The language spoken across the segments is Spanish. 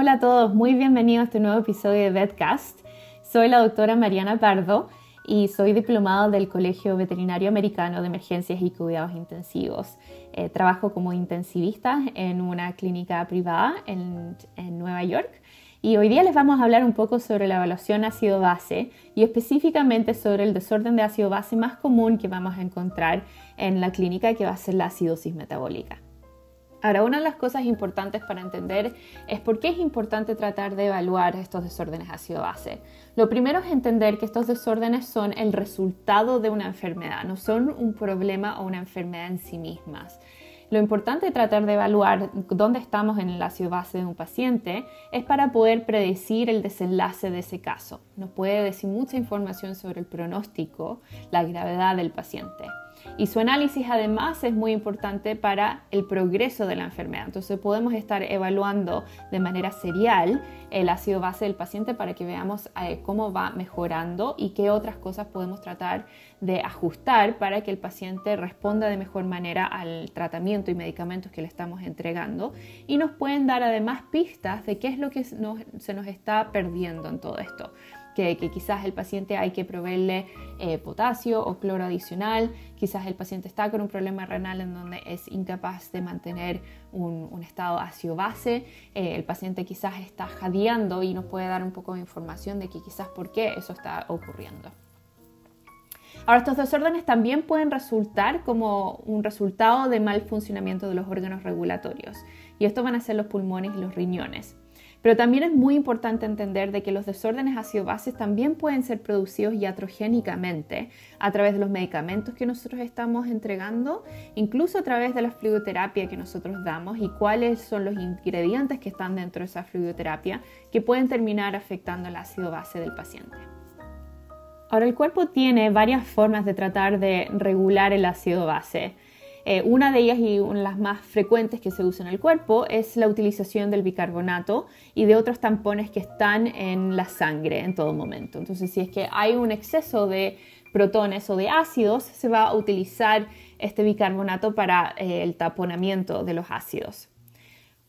Hola a todos, muy bienvenidos a este nuevo episodio de VetCast. Soy la doctora Mariana Pardo y soy diplomada del Colegio Veterinario Americano de Emergencias y Cuidados Intensivos. Eh, trabajo como intensivista en una clínica privada en, Nueva York y hoy día les vamos a hablar un poco sobre la evaluación ácido-base y específicamente sobre el desorden de ácido-base más común que vamos a encontrar en la clínica que va a ser la acidosis metabólica. Ahora, una de las cosas importantes para entender es por qué es importante tratar de evaluar estos desórdenes ácido-base. Lo primero es entender que estos desórdenes son el resultado de una enfermedad, no son un problema o una enfermedad en sí mismas. Lo importante de tratar de evaluar dónde estamos en el ácido base de un paciente es para poder predecir el desenlace de ese caso. Nos puede decir mucha información sobre el pronóstico, la gravedad del paciente. Y su análisis además es muy importante para el progreso de la enfermedad. Entonces podemos estar evaluando de manera serial el ácido base del paciente para que veamos eh, cómo va mejorando y qué otras cosas podemos tratar de ajustar para que el paciente responda de mejor manera al tratamiento y medicamentos que le estamos entregando. Y nos pueden dar además pistas de qué es lo que se nos está perdiendo en todo esto que, quizás el paciente hay que proveerle eh, potasio o cloro adicional, quizás el paciente está con un problema renal en donde es incapaz de mantener un, estado ácido-base, eh, el paciente quizás está jadeando y nos puede dar un poco de información de que quizás por qué eso está ocurriendo. Ahora, estos desórdenes también pueden resultar como un resultado de mal funcionamiento de los órganos regulatorios, y esto van a ser los pulmones y los riñones. Pero también es muy importante entender de que los desórdenes ácido-bases también pueden ser producidos iatrogénicamente a través de los medicamentos que nosotros estamos entregando, incluso a través de la fluidoterapia que nosotros damos y cuáles son los ingredientes que están dentro de esa fluidoterapia que pueden terminar afectando el ácido base del paciente. Ahora, el cuerpo tiene varias formas de tratar de regular el ácido base. Eh, una de ellas y una de las más frecuentes que se usa en el cuerpo es la utilización del bicarbonato y de otros tampones que están en la sangre en todo momento. Entonces, si es que hay un exceso de protones o de ácidos, se va a utilizar este bicarbonato para eh, el taponamiento de los ácidos.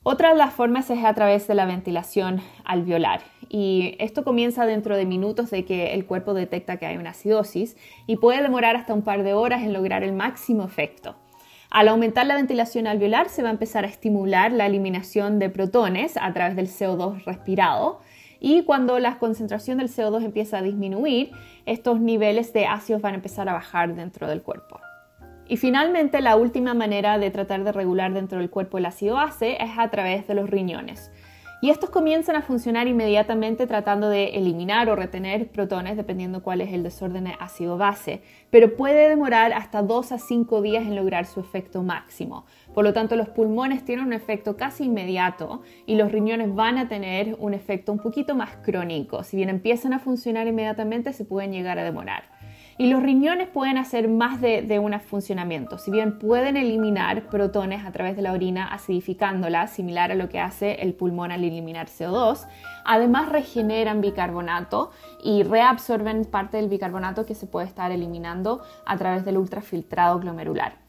Otra de las formas es a través de la ventilación alveolar y esto comienza dentro de minutos de que el cuerpo detecta que hay una acidosis y puede demorar hasta un par de horas en lograr el máximo efecto. Al aumentar la ventilación alveolar se va a empezar a estimular la eliminación de protones a través del CO2 respirado y cuando la concentración del CO2 empieza a disminuir, estos niveles de ácidos van a empezar a bajar dentro del cuerpo. Y finalmente, la última manera de tratar de regular dentro del cuerpo el ácido base es a través de los riñones. Y estos comienzan a funcionar inmediatamente tratando de eliminar o retener protones dependiendo cuál es el desorden ácido-base, pero puede demorar hasta 2 a 5 días en lograr su efecto máximo. Por lo tanto, los pulmones tienen un efecto casi inmediato y los riñones van a tener un efecto un poquito más crónico. Si bien empiezan a funcionar inmediatamente, se pueden llegar a demorar. Y los riñones pueden hacer más de, un funcionamiento. Si bien pueden eliminar protones a través de la orina acidificándola, similar a lo que hace el pulmón al eliminar CO2, además regeneran bicarbonato y reabsorben parte del bicarbonato que se puede estar eliminando a través del ultrafiltrado glomerular.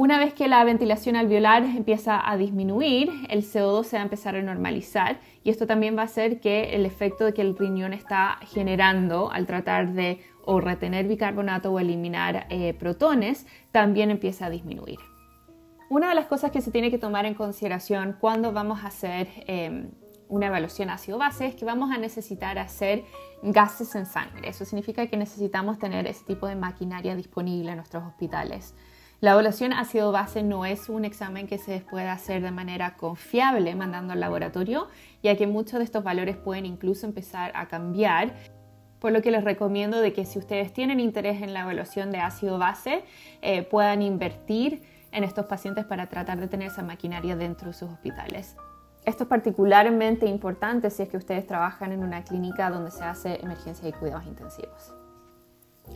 Una vez que la ventilación alveolar empieza a disminuir, el CO2 se va a empezar a normalizar y esto también va a hacer que el efecto que el riñón está generando al tratar de o retener bicarbonato o eliminar eh, protones también empieza a disminuir. Una de las cosas que se tiene que tomar en consideración cuando vamos a hacer em, una evaluación ácido-base es que vamos a necesitar hacer gases en sangre. Eso significa que necesitamos tener ese tipo de maquinaria disponible en nuestros hospitales. La evaluación ácido-base no es un examen que se pueda hacer de manera confiable mandando al laboratorio, ya que muchos de estos valores pueden incluso empezar a cambiar. Por lo que les recomiendo de que si ustedes tienen interés en la evaluación de ácido-base, eh, puedan invertir en estos pacientes para tratar de tener esa maquinaria dentro de sus hospitales. Esto es particularmente importante si es que ustedes trabajan en una clínica donde se hace emergencia y cuidados intensivos.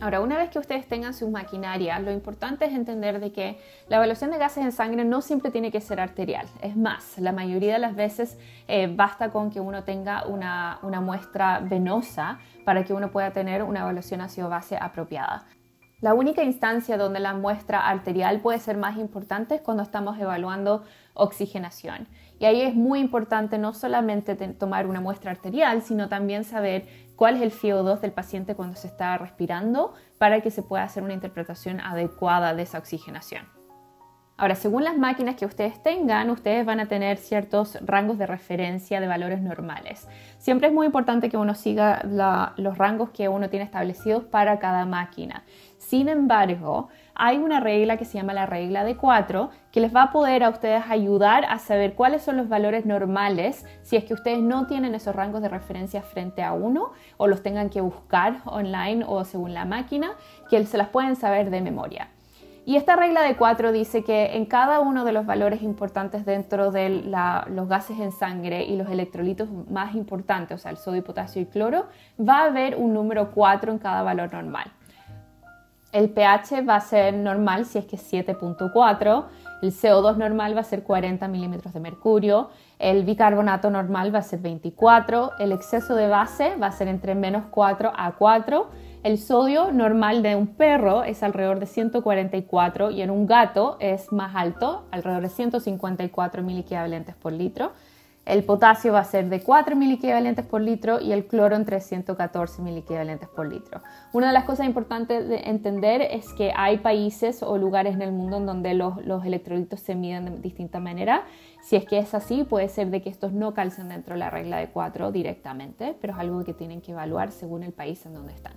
Ahora, una vez que ustedes tengan sus maquinarias, lo importante es entender de que la evaluación de gases en sangre no siempre tiene que ser arterial. Es más, la mayoría de las veces eh, basta con que uno tenga una, una muestra venosa para que uno pueda tener una evaluación ácido-base apropiada. La única instancia donde la muestra arterial puede ser más importante es cuando estamos evaluando oxigenación. Y ahí es muy importante no solamente tomar una muestra arterial, sino también saber cuál es el FiO2 del paciente cuando se está respirando para que se pueda hacer una interpretación adecuada de esa oxigenación. Ahora, según las máquinas que ustedes tengan, ustedes van a tener ciertos rangos de referencia de valores normales. Siempre es muy importante que uno siga los rangos que uno tiene establecidos para cada máquina. Sin embargo, hay una regla que se llama la regla de 4 que les va a poder a ustedes ayudar a saber cuáles son los valores normales si es que ustedes no tienen esos rangos de referencia frente a uno o los tengan que buscar online o según la máquina, que se las pueden saber de memoria. Y esta regla de 4 dice que en cada uno de los valores importantes dentro de los gases en sangre y los electrolitos más importantes, o sea, el sodio, potasio y cloro, va a haber un número 4 en cada valor normal. El pH va a ser normal si es que es 7.4, el CO2 normal va a ser 40 milímetros de mercurio, el bicarbonato normal va a ser 24, el exceso de base va a ser entre menos 4 a 4, el sodio normal de un perro es alrededor de 144 y en un gato es más alto, alrededor de 154 miliequivalentes por litro. El potasio va a ser de 4 miliequivalentes por litro y el cloro entre 114 miliequivalentes por litro. Una de las cosas importantes de entender es que hay países o lugares en el mundo en donde los, los se miden de distinta manera. Si es que es así, puede ser de que estos no calcen dentro de la regla de 4 directamente, pero es algo que tienen que evaluar según el país en donde están.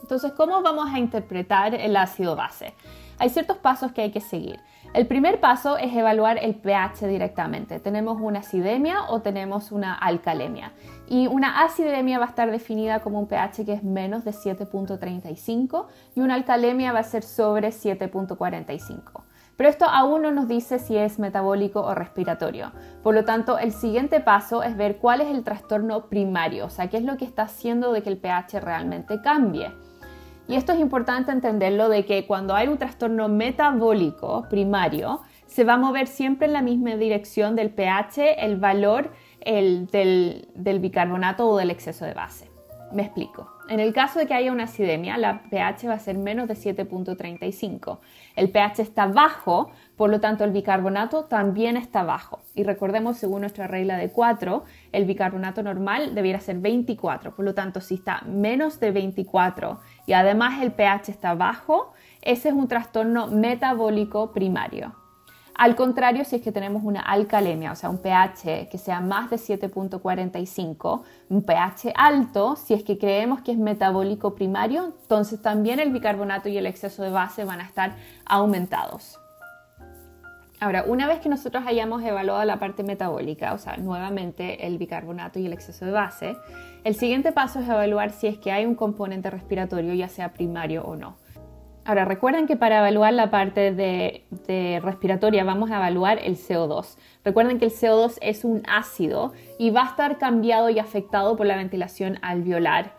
Entonces, ¿cómo vamos a interpretar el ácido base? Hay ciertos pasos que hay que seguir. El primer paso es evaluar el pH directamente. Tenemos una acidemia o tenemos una alcalemia. Y una acidemia va a estar definida como un pH que es menos de 7.35 y una alcalemia va a ser sobre 7.45. Pero esto aún no nos dice si es metabólico o respiratorio. Por lo tanto, el siguiente paso es ver cuál es el trastorno primario, o sea, qué es lo que está haciendo de que el pH realmente cambie. Y esto es importante entenderlo de que cuando hay un trastorno metabólico primario, se va a mover siempre en la misma dirección del pH, el valor del, del bicarbonato o del exceso de base. Me explico. En el caso de que haya una acidemia, la pH va a ser menos de 7.35. El pH está bajo, por lo tanto el bicarbonato también está bajo. Y recordemos, según nuestra regla de 4, el bicarbonato normal debiera ser 24. Por lo tanto, si está menos de 24 y además el pH está bajo, ese es un trastorno metabólico primario. Al contrario, si es que tenemos una alcalemia, o sea, un pH que sea más de 7.45, un pH alto, si es que creemos que es metabólico primario, entonces también el bicarbonato y el exceso de base van a estar aumentados. Ahora, una vez que nosotros hayamos evaluado la parte metabólica, o sea, nuevamente el bicarbonato y el exceso de base, el siguiente paso es evaluar si es que hay un componente respiratorio, ya sea primario o no. Ahora, recuerden que para evaluar la parte de, respiratoria vamos a evaluar el CO2. Recuerden que el CO2 es un ácido y va a estar cambiado y afectado por la ventilación alveolar.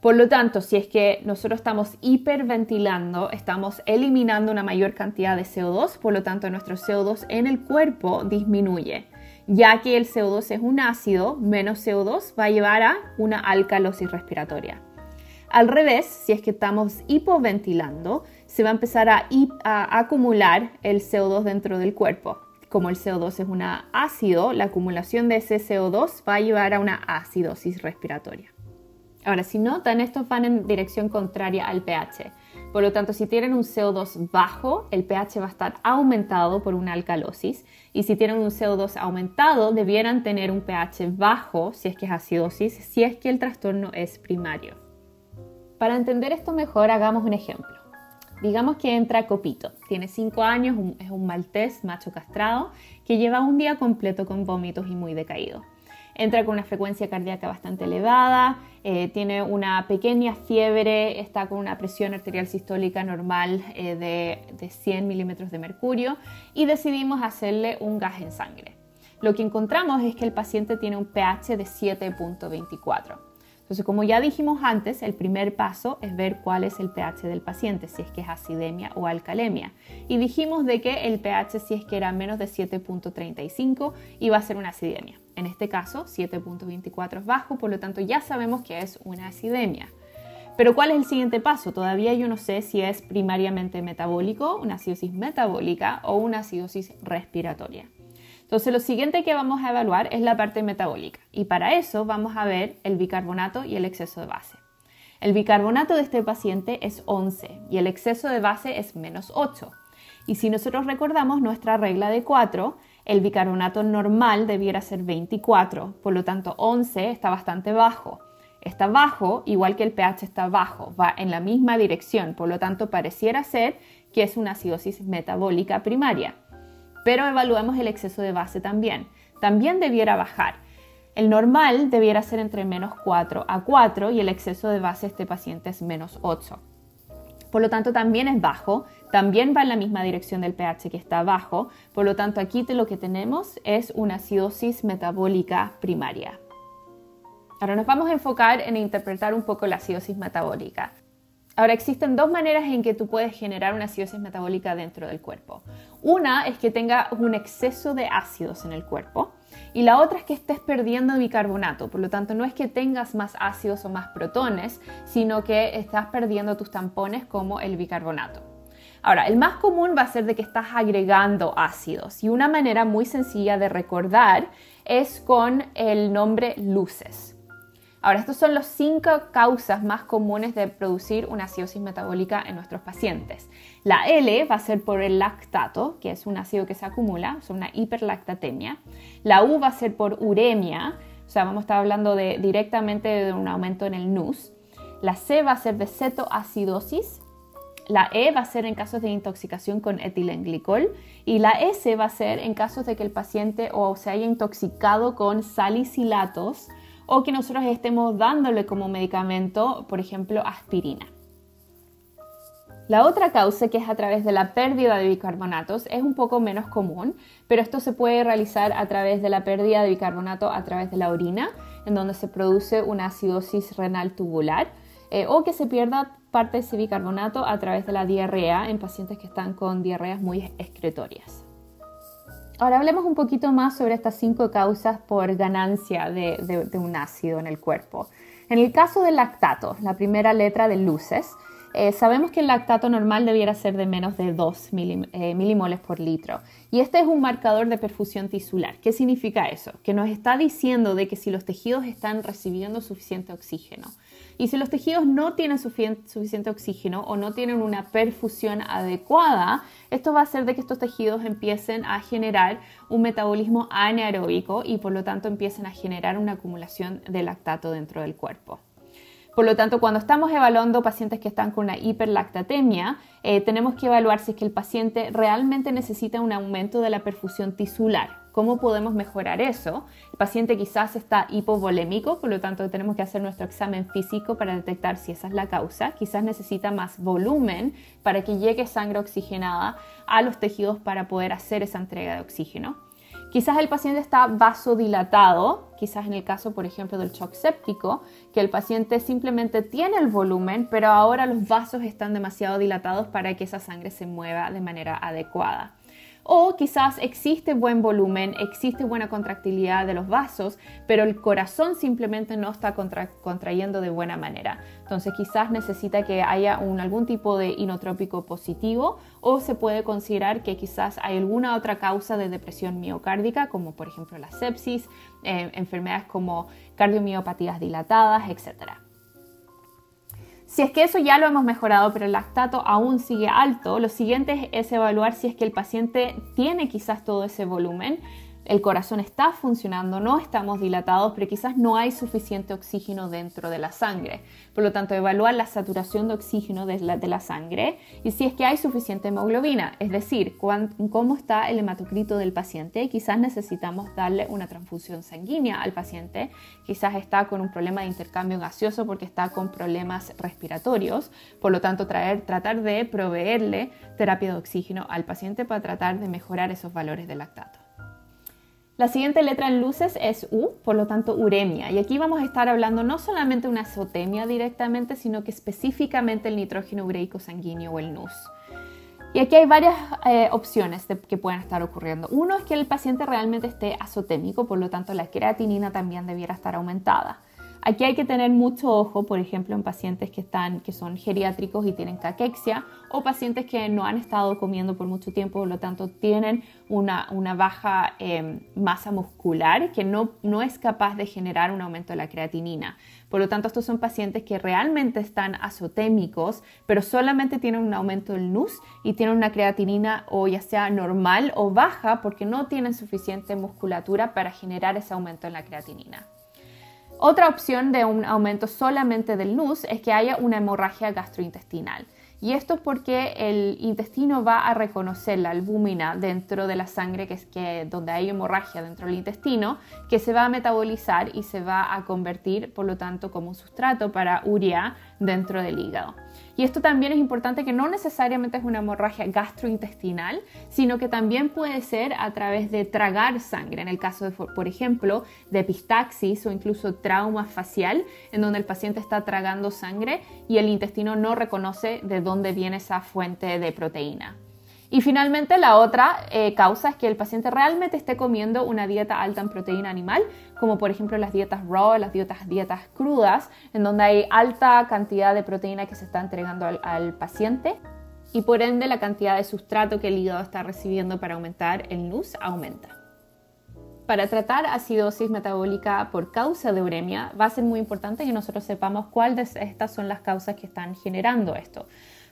Por lo tanto, si es que nosotros estamos hiperventilando, estamos eliminando una mayor cantidad de CO2, por lo tanto nuestro CO2 en el cuerpo disminuye. Ya que el CO2 es un ácido, menos CO2 va a llevar a una alcalosis respiratoria. Al revés, si es que estamos hipoventilando, se va a empezar a, acumular el CO2 dentro del cuerpo. Como el CO2 es un ácido, la acumulación de ese CO2 va a llevar a una acidosis respiratoria. Ahora, si notan, estos van en dirección contraria al pH. Por lo tanto, si tienen un CO2 bajo, el pH va a estar aumentado por una alcalosis. Y si tienen un CO2 aumentado, debieran tener un pH bajo, si es que es acidosis, si es que el trastorno es primario. Para entender esto mejor, hagamos un ejemplo. Digamos que entra Copito, tiene 5 años, es un maltés macho castrado que lleva un día completo con vómitos y muy decaído. Entra con una frecuencia cardíaca bastante elevada, eh, tiene una pequeña fiebre, está con una presión arterial sistólica normal eh, de, de 100 milímetros de mercurio y decidimos hacerle un gas en sangre. Lo que encontramos es que el paciente tiene un pH de 7.24. Entonces, como ya dijimos antes, el primer paso es ver cuál es el pH del paciente, si es que es acidemia o alcalemia. Y dijimos de que el pH, si es que era menos de 7.35, iba a ser una acidemia. En este caso, 7.24 es bajo, por lo tanto ya sabemos que es una acidemia. Pero ¿cuál es el siguiente paso? Todavía yo no sé si es primariamente metabólico, una acidosis metabólica o una acidosis respiratoria. Entonces lo siguiente que vamos a evaluar es la parte metabólica y para eso vamos a ver el bicarbonato y el exceso de base. El bicarbonato de este paciente es 11 y el exceso de base es menos 8. Y si nosotros recordamos nuestra regla de 4, el bicarbonato normal debiera ser 24, por lo tanto 11 está bastante bajo está bajo, igual que el pH está bajo, va en la misma dirección, por lo tanto pareciera ser que es una acidosis metabólica primaria. Pero evaluemos el exceso de base también. También debiera bajar. El normal debiera ser entre menos 4 a 4 y el exceso de base de este paciente es menos 8. Por lo tanto, también es bajo, también va en la misma dirección del pH que está bajo. Por lo tanto, aquí lo que tenemos es una acidosis metabólica primaria. Ahora nos vamos a enfocar en interpretar un poco la acidosis metabólica. Ahora existen dos maneras en que tú puedes generar una acidosis metabólica dentro del cuerpo. Una es que tenga un exceso de ácidos en el cuerpo y la otra es que estés perdiendo bicarbonato. Por lo tanto, no es que tengas más ácidos o más protones, sino que estás perdiendo tus tampones como el bicarbonato. Ahora, el más común va a ser de que estás agregando ácidos y una manera muy sencilla de recordar es con el nombre luces. Ahora, estas son las cinco causas más comunes de producir una acidosis metabólica en nuestros pacientes. La L va a ser por el lactato, que es un ácido que se acumula, es una hiperlactatemia. La U va a ser por uremia, o sea, vamos a estar hablando de, directamente de un aumento en el NUS. La C va a ser de cetoacidosis. La E va a ser en casos de intoxicación con etilenglicol y la S va a ser en casos de que el paciente o se haya intoxicado con salicilatos o que nosotros estemos dándole como medicamento, por ejemplo, aspirina. La otra causa, que es a través de la pérdida de bicarbonatos, es un poco menos común, pero esto se puede realizar a través de la pérdida de bicarbonato a través de la orina, en donde se produce una acidosis renal tubular, eh, o que se pierda parte de ese bicarbonato a través de la diarrea en pacientes que están con diarreas muy excretorias. Ahora hablemos un poquito más sobre estas cinco causas por ganancia de, un ácido en el cuerpo. En el caso del lactato, la primera letra de luces, eh, sabemos que el lactato normal debiera ser de menos de 2 eh, milimoles por litro. Y este es un marcador de perfusión tisular. ¿Qué significa eso? Que nos está diciendo de que si los tejidos están recibiendo suficiente oxígeno. Y si los tejidos no tienen suficiente oxígeno o no tienen una perfusión adecuada, esto va a hacer de que estos tejidos empiecen a generar un metabolismo anaeróbico y por lo tanto empiecen a generar una acumulación de lactato dentro del cuerpo. Por lo tanto, cuando estamos evaluando pacientes que están con una hiperlactatemia, eh, tenemos que evaluar si es que el paciente realmente necesita un aumento de la perfusión tisular. ¿Cómo podemos mejorar eso? El paciente quizás está hipovolémico, por lo tanto tenemos que hacer nuestro examen físico para detectar si esa es la causa. Quizás necesita más volumen para que llegue sangre oxigenada a los tejidos para poder hacer esa entrega de oxígeno. Quizás el paciente está vasodilatado, quizás en el caso, por ejemplo, del shock séptico, que el paciente simplemente tiene el volumen, pero ahora los vasos están demasiado dilatados para que esa sangre se mueva de manera adecuada. O quizás existe buen volumen, existe buena contractilidad de los vasos, pero el corazón simplemente no está contrayendo de buena manera. Entonces quizás necesita que haya algún tipo de inotrópico positivo o se puede considerar que quizás hay alguna otra causa de depresión miocárdica, como por ejemplo la sepsis, eh, enfermedades como cardiomiopatías dilatadas, etc. Si es que eso ya lo hemos mejorado, pero el lactato aún sigue alto, lo siguiente es evaluar si es que el paciente tiene quizás todo ese volumen el corazón está funcionando, no estamos dilatados, pero quizás no hay suficiente oxígeno dentro de la sangre. Por lo tanto, evaluar la saturación de oxígeno de la, sangre y si es que hay suficiente hemoglobina, es decir, cómo está el hematocrito del paciente. Quizás necesitamos darle una transfusión sanguínea al paciente, quizás está con un problema de intercambio gaseoso porque está con problemas respiratorios. Por lo tanto, tratar de proveerle terapia de oxígeno al paciente para tratar de mejorar esos valores de lactato. La siguiente letra en luces es U, por lo tanto uremia. Y aquí vamos a estar hablando no solamente una azotemia directamente, sino que específicamente el nitrógeno ureico sanguíneo o el NUS. Y aquí hay varias eh, opciones que pueden estar ocurriendo. Uno es que el paciente realmente esté azotémico, por lo tanto la creatinina también debiera estar aumentada. Aquí hay que tener mucho ojo, por ejemplo, en pacientes que, están, que son geriátricos y tienen caquexia o pacientes que no han estado comiendo por mucho tiempo, por lo tanto tienen una, baja em, masa muscular que no, no es capaz de generar un aumento de la creatinina. Por lo tanto, estos son pacientes que realmente están azotémicos, pero solamente tienen un aumento del NUS y tienen una creatinina o ya sea normal o baja porque no tienen suficiente musculatura para generar ese aumento en la creatinina. Otra opción de un aumento solamente del NUS es que haya una hemorragia gastrointestinal. Y esto es porque el intestino va a reconocer la albúmina dentro de la sangre, que es que donde hay hemorragia dentro del intestino, que se va a metabolizar y se va a convertir, por lo tanto, como un sustrato para urea dentro del hígado. Y esto también es importante que no necesariamente es una hemorragia gastrointestinal, sino que también puede ser a través de tragar sangre, en el caso, de, por ejemplo, de epistaxis o incluso trauma facial, en donde el paciente está tragando sangre y el intestino no reconoce de dónde viene esa fuente de proteína. Y finalmente la otra eh, causa es que el paciente realmente esté comiendo una dieta alta en proteína animal, como por ejemplo las dietas raw, las dietas, dietas crudas, en donde hay alta cantidad de proteína que se está entregando al, al paciente y por ende la cantidad de sustrato que el hígado está recibiendo para aumentar el NUS aumenta. Para tratar acidosis metabólica por causa de uremia va a ser muy importante que nosotros sepamos cuáles de estas son las causas que están generando esto.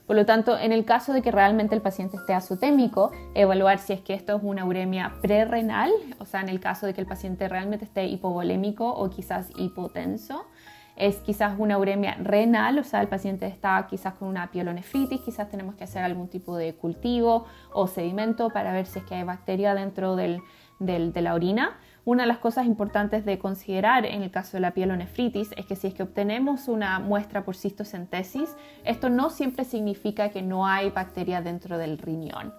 Por lo tanto, en el caso de que realmente el paciente esté azotémico, evaluar si es que esto es una uremia prerrenal, o sea, en el caso de que el paciente realmente esté hipovolémico o quizás hipotenso. Es quizás una uremia renal, o sea, el paciente está quizás con una pielonefritis, quizás tenemos que hacer algún tipo de cultivo o sedimento para ver si es que hay bacteria dentro de la orina una de las cosas importantes de considerar en el caso de la pielonefritis es que si es que obtenemos una muestra por cistocentesis, esto no siempre significa que no hay bacteria dentro del riñón.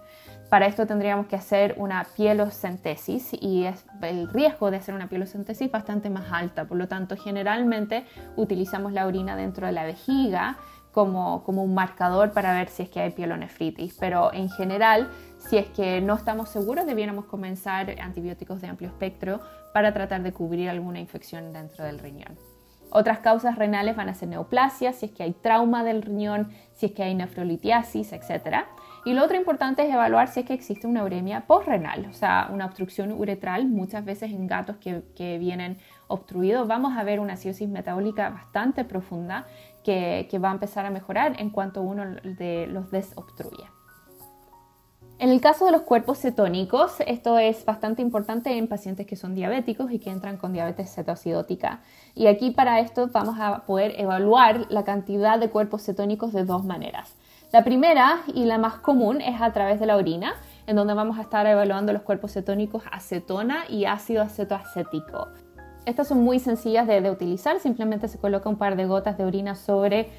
Para esto tendríamos que hacer una pielocentesis y es el riesgo de hacer una pielocentesis bastante más alta. Por lo tanto, generalmente utilizamos la orina dentro de la vejiga como, como un marcador para ver si es que hay pielonefritis. Pero en general si es que no estamos seguros, debiéramos comenzar antibióticos de amplio espectro para tratar de cubrir alguna infección dentro del riñón. Otras causas renales van a ser neoplasia, si es que hay trauma del riñón, si es que hay nefrolitiasis, etc. Y lo otro importante es evaluar si es que existe una uremia postrenal, o sea, una obstrucción uretral. Muchas veces en gatos que, vienen obstruidos vamos a ver una cirrosis metabólica bastante profunda que, que va a empezar a mejorar en cuanto uno de los desobstruye. En el caso de los cuerpos cetónicos, esto es bastante importante en pacientes que son diabéticos y que entran con diabetes cetoacidótica. Y aquí para esto vamos a poder evaluar la cantidad de cuerpos cetónicos de dos maneras. La primera y la más común es a través de la orina, en donde vamos a estar evaluando los cuerpos cetónicos acetona y ácido acetoacético. Estas son muy sencillas de, de utilizar, simplemente se coloca un par de gotas de orina sobre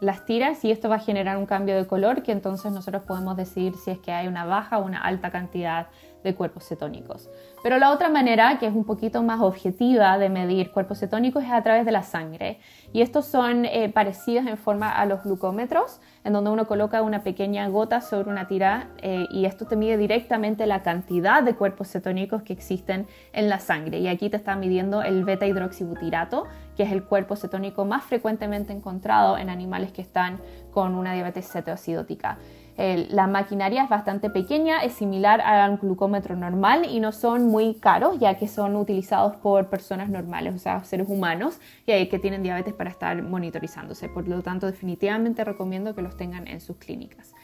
las tiras y esto va a generar un cambio de color que entonces nosotros podemos decidir si es que hay una baja o una alta cantidad de cuerpos cetónicos. Pero la otra manera, que es un poquito más objetiva de medir cuerpos cetónicos, es a través de la sangre. Y estos son eh, parecidos en forma a los glucómetros, en donde uno coloca una pequeña gota sobre una tira eh, y esto te mide directamente la cantidad de cuerpos cetónicos que existen en la sangre. Y aquí te está midiendo el beta hidroxibutirato, que es el cuerpo cetónico más frecuentemente encontrado en animales que están con una diabetes cetoacidótica la maquinaria es bastante pequeña, es similar al glucómetro normal y no son muy caros ya que son utilizados por personas normales, o sea, seres humanos que tienen diabetes para estar monitorizándose. Por lo tanto, definitivamente recomiendo que los tengan en sus clínicas.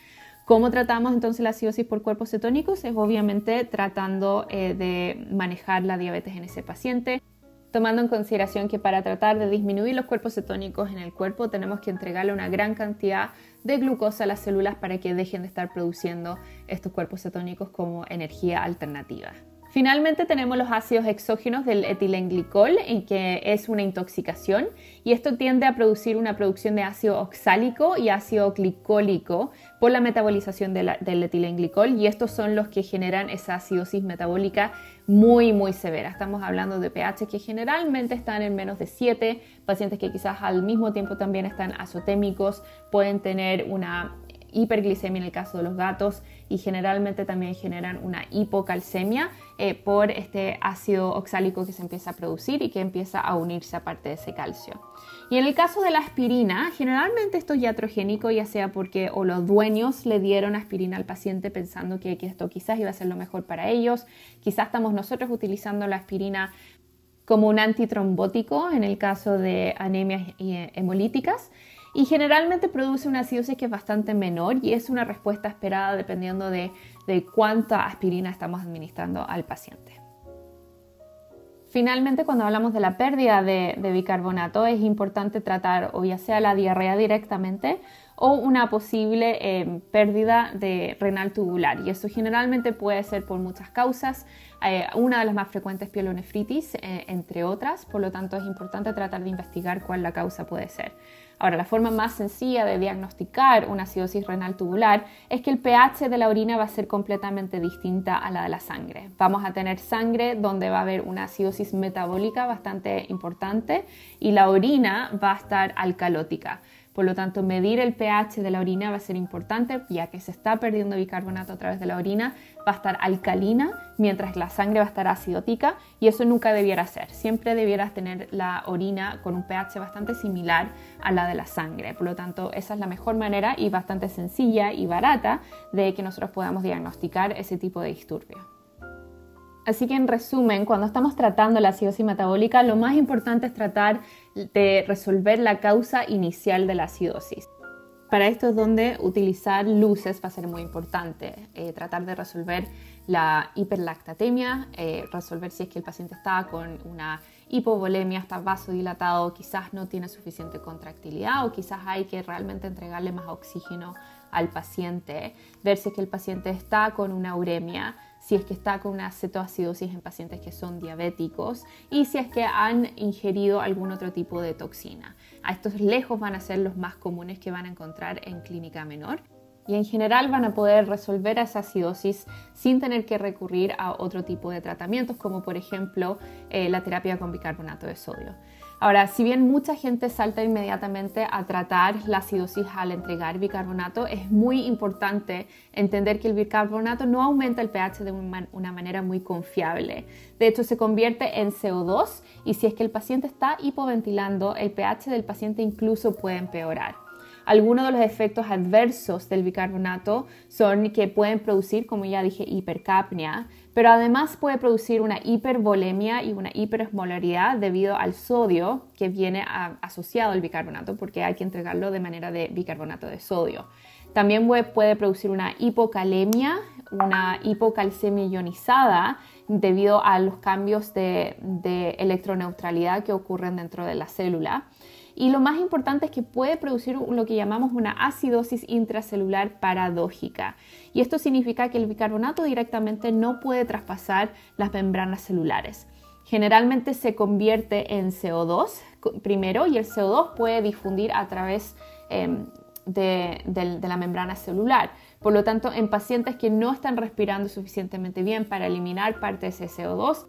¿Cómo tratamos entonces la acidosis por cuerpos cetónicos? Es obviamente tratando eh, de manejar la diabetes en ese paciente tomando en consideración que para tratar de disminuir los cuerpos cetónicos en el cuerpo tenemos que entregarle una gran cantidad de glucosa a las células para que dejen de estar produciendo estos cuerpos cetónicos como energía alternativa. Finalmente tenemos los ácidos exógenos del etilenglicol, en que es una intoxicación, y esto tiende a producir una producción de ácido oxálico y ácido glicólico por la metabolización del etilenglicol, y estos son los que generan esa acidosis metabólica muy, muy severa. Estamos hablando de pH que generalmente están en menos de 7, pacientes que quizás al mismo tiempo también están azotémicos, pueden tener una hiperglicemia en el caso de los gatos y generalmente también generan una hipocalcemia eh, por este ácido oxálico que se empieza a producir y que empieza a unirse aparte de ese calcio. Y en el caso de la aspirina, generalmente esto es iatrogénico, ya sea porque o los dueños le dieron aspirina al paciente pensando que, que esto quizás iba a ser lo mejor para ellos, quizás estamos nosotros utilizando la aspirina como un antitrombótico en el caso de anemias eh, hemolíticas y generalmente produce una acidosis que es bastante menor y es una respuesta esperada dependiendo de, cuánta aspirina estamos administrando al paciente. Finalmente, cuando hablamos de la pérdida de, bicarbonato, es importante tratar o ya sea la diarrea directamente o una posible eh, pérdida de renal tubular. Y eso generalmente puede ser por muchas causas. Eh, una de las más frecuentes es pielonefritis, eh, entre otras. Por lo tanto, es importante tratar de investigar cuál la causa puede ser. Ahora, la forma más sencilla de diagnosticar una acidosis renal tubular es que el pH de la orina va a ser completamente distinta a la de la sangre. Vamos a tener sangre donde va a haber una acidosis metabólica bastante importante y la orina va a estar alcalótica. Por lo tanto, medir el pH de la orina va a ser importante, ya que se está perdiendo bicarbonato a través de la orina, va a estar alcalina, mientras la sangre va a estar acidótica, y eso nunca debiera ser. Siempre debieras tener la orina con un pH bastante similar a la de la sangre. Por lo tanto, esa es la mejor manera y bastante sencilla y barata de que nosotros podamos diagnosticar ese tipo de disturbio. Así que en resumen, cuando estamos tratando la acidosis metabólica, lo más importante es tratar de resolver la causa inicial de la acidosis. Para esto es donde utilizar luces va a ser muy importante. Eh, tratar de resolver la hiperlactatemia, eh, resolver si es que el paciente está con una hipovolemia, está vasodilatado, quizás no tiene suficiente contractilidad o quizás hay que realmente entregarle más oxígeno al paciente, ver si es que el paciente está con una uremia, si es que está con una cetoacidosis en pacientes que son diabéticos y si es que han ingerido algún otro tipo de toxina. A estos lejos van a ser los más comunes que van a encontrar en clínica menor y en general van a poder resolver esa acidosis sin tener que recurrir a otro tipo de tratamientos como por ejemplo eh, la terapia con bicarbonato de sodio. Ahora, si bien mucha gente salta inmediatamente a tratar la acidosis al entregar bicarbonato, es muy importante entender que el bicarbonato no aumenta el pH de una manera muy confiable. De hecho, se convierte en CO2 y si es que el paciente está hipoventilando, el pH del paciente incluso puede empeorar. Algunos de los efectos adversos del bicarbonato son que pueden producir, como ya dije, hipercapnia, pero además puede producir una hipervolemia y una hiperosmolaridad debido al sodio que viene asociado al bicarbonato, porque hay que entregarlo de manera de bicarbonato de sodio. También puede producir una hipocalemia, una hipocalcemia ionizada debido a los cambios de, de electroneutralidad que ocurren dentro de la célula. Y lo más importante es que puede producir lo que llamamos una acidosis intracelular paradójica. Y esto significa que el bicarbonato directamente no puede traspasar las membranas celulares. Generalmente se convierte en CO2 primero y el CO2 puede difundir a través em, de, de la membrana celular. Por lo tanto, en pacientes que no están respirando suficientemente bien para eliminar parte de ese CO2,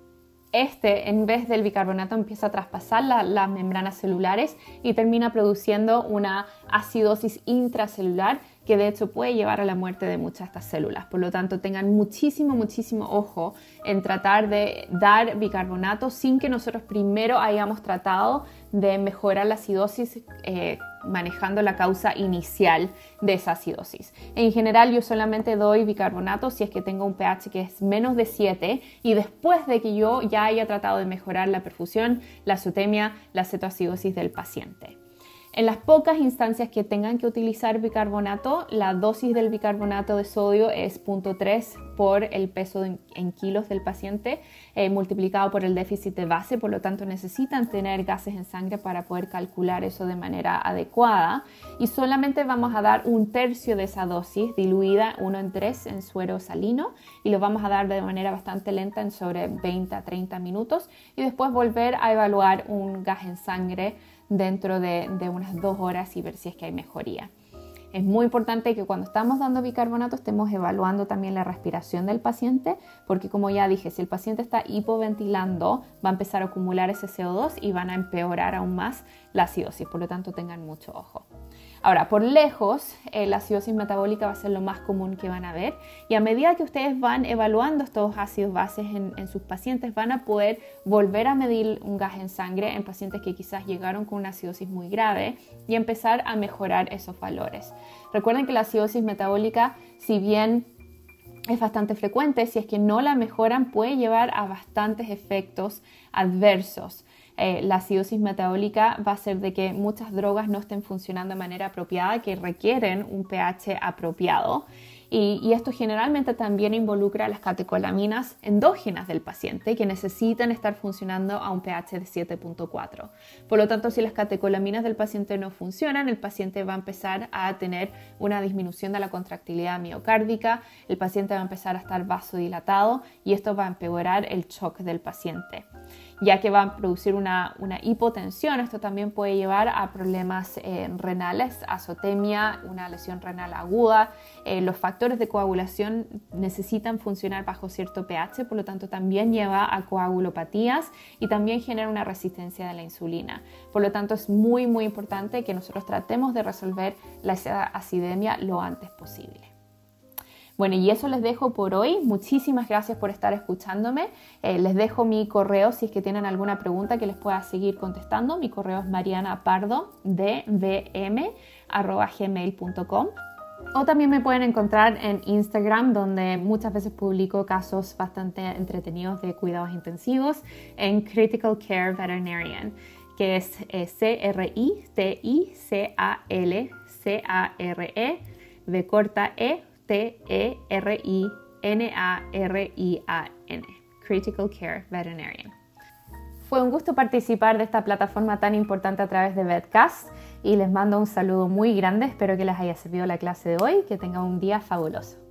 este, en vez del bicarbonato, empieza a traspasar las membranas celulares y termina produciendo una acidosis intracelular que de hecho puede llevar a la muerte de muchas de estas células. Por lo tanto, tengan muchísimo, muchísimo ojo en tratar de dar bicarbonato sin que nosotros primero hayamos tratado de mejorar la acidosis eh, manejando la causa inicial de esa acidosis. En general yo solamente doy bicarbonato si es que tengo un pH que es menos de 7 y después de que yo ya haya tratado de mejorar la perfusión, la azotemia, la cetoacidosis del paciente. En las pocas instancias que tengan que utilizar bicarbonato, la dosis del bicarbonato de sodio es 0.3 por el peso en, kilos del paciente eh, multiplicado por el déficit de base, por lo tanto necesitan tener gases en sangre para poder calcular eso de manera adecuada y solamente vamos a dar un tercio de esa dosis diluida 1 en 3 en suero salino y lo vamos a dar de manera bastante lenta en sobre 20 a 30 minutos y después volver a evaluar un gas en sangre dentro de, unas dos horas y ver si es que hay mejoría. Es muy importante que cuando estamos dando bicarbonato estemos evaluando también la respiración del paciente, porque como ya dije, si el paciente está hipoventilando, va a empezar a acumular ese CO2 y van a empeorar aún más la acidosis, por lo tanto tengan mucho ojo. Ahora, por lejos, eh, la acidosis metabólica va a ser lo más común que van a ver y a medida que ustedes van evaluando estos ácidos bases en, sus pacientes, van a poder volver a medir un gas en sangre en pacientes que quizás llegaron con una acidosis muy grave y empezar a mejorar esos valores. Recuerden que la acidosis metabólica, si bien es bastante frecuente, si es que no la mejoran, puede llevar a bastantes efectos adversos. Eh, la acidosis metabólica va a ser de que muchas drogas no estén funcionando de manera apropiada, que requieren un pH apropiado. Y, esto generalmente también involucra las catecolaminas endógenas del paciente que necesitan estar funcionando a un pH de 7.4. Por lo tanto, si las catecolaminas del paciente no funcionan, el paciente va a empezar a tener una disminución de la contractilidad miocárdica, el paciente va a empezar a estar vasodilatado y esto va a empeorar el shock del paciente ya que va a producir una, hipotensión. Esto también puede llevar a problemas eh, renales, azotemia, una lesión renal aguda. Eh, los factores de coagulación necesitan funcionar bajo cierto pH, por lo tanto también lleva a coagulopatías y también genera una resistencia de la insulina. Por lo tanto es muy muy importante que nosotros tratemos de resolver la acidemia lo antes posible. Bueno, y eso les dejo por hoy. Muchísimas gracias por estar escuchándome. Eh, les dejo mi correo si es que tienen alguna pregunta que les pueda seguir contestando. Mi correo es marianapardo.gmail.com o también me pueden encontrar en Instagram, donde muchas veces publico casos bastante entretenidos de cuidados intensivos, en Critical Care Veterinarian, que es eh, C-R-I-T-I-C-A-L-C-A-R-E, de corta E T-E-R-I-N-A-R-I-A-N, Critical Care Veterinarian. Fue un gusto participar de esta plataforma tan importante a través de VetCast y les mando un saludo muy grande. Espero que les haya servido la clase de hoy. Que tengan un día fabuloso.